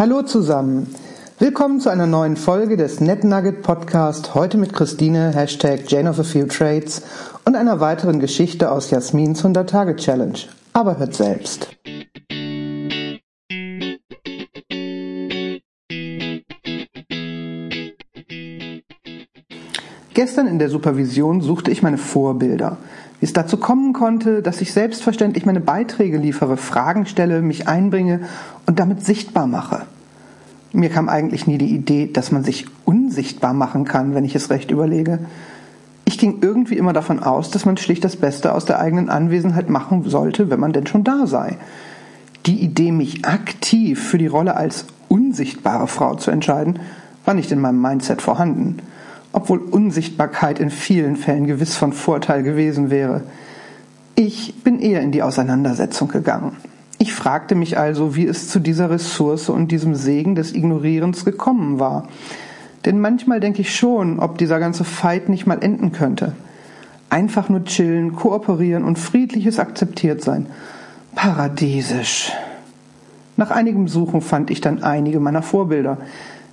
Hallo zusammen. Willkommen zu einer neuen Folge des NetNugget Podcast. Heute mit Christine, Hashtag Jane of a Few Trades und einer weiteren Geschichte aus Jasmins 100-Tage-Challenge. Aber hört selbst. Gestern in der Supervision suchte ich meine Vorbilder. Wie es dazu kommen konnte, dass ich selbstverständlich meine Beiträge liefere, Fragen stelle, mich einbringe und damit sichtbar mache. Mir kam eigentlich nie die Idee, dass man sich unsichtbar machen kann, wenn ich es recht überlege. Ich ging irgendwie immer davon aus, dass man schlicht das Beste aus der eigenen Anwesenheit machen sollte, wenn man denn schon da sei. Die Idee, mich aktiv für die Rolle als unsichtbare Frau zu entscheiden, war nicht in meinem Mindset vorhanden, obwohl Unsichtbarkeit in vielen Fällen gewiss von Vorteil gewesen wäre. Ich bin eher in die Auseinandersetzung gegangen. Ich fragte mich also, wie es zu dieser Ressource und diesem Segen des Ignorierens gekommen war. Denn manchmal denke ich schon, ob dieser ganze Fight nicht mal enden könnte. Einfach nur chillen, kooperieren und friedliches akzeptiert sein. Paradiesisch. Nach einigem Suchen fand ich dann einige meiner Vorbilder.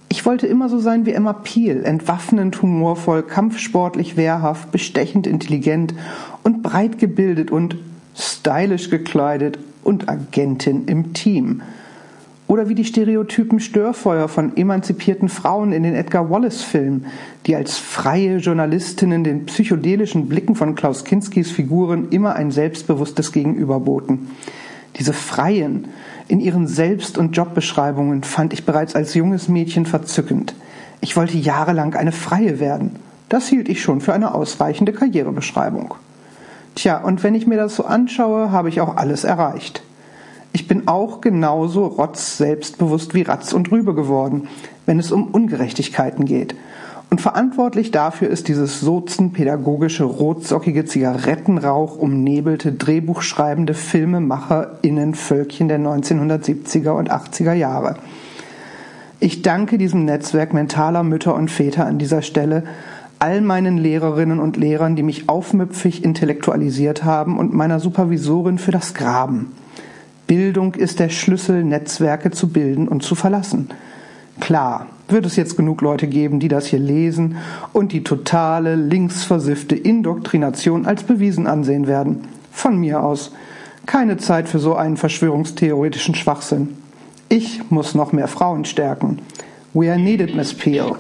Ich wollte immer so sein wie Emma Peel, entwaffnend, humorvoll, kampfsportlich, wehrhaft, bestechend, intelligent und breit gebildet und stylisch gekleidet und Agentin im Team. Oder wie die Stereotypen Störfeuer von emanzipierten Frauen in den Edgar Wallace-Filmen, die als freie Journalistinnen den psychedelischen Blicken von Klaus Kinskis Figuren immer ein selbstbewusstes Gegenüber boten. Diese Freien in ihren Selbst- und Jobbeschreibungen fand ich bereits als junges Mädchen verzückend. Ich wollte jahrelang eine Freie werden. Das hielt ich schon für eine ausreichende Karrierebeschreibung. Tja, und wenn ich mir das so anschaue, habe ich auch alles erreicht. Ich bin auch genauso rotz selbstbewusst wie Ratz und Rübe geworden, wenn es um Ungerechtigkeiten geht. Und verantwortlich dafür ist dieses sozenpädagogische, rotsockige Zigarettenrauch umnebelte, drehbuchschreibende Filmemacherinnenvölkchen der 1970er und 80er Jahre. Ich danke diesem Netzwerk mentaler Mütter und Väter an dieser Stelle, all meinen Lehrerinnen und Lehrern, die mich aufmüpfig intellektualisiert haben und meiner Supervisorin für das Graben. Bildung ist der Schlüssel, Netzwerke zu bilden und zu verlassen. Klar, wird es jetzt genug Leute geben, die das hier lesen und die totale, linksversiffte Indoktrination als bewiesen ansehen werden. Von mir aus. Keine Zeit für so einen verschwörungstheoretischen Schwachsinn. Ich muss noch mehr Frauen stärken. We are needed, Miss Peel.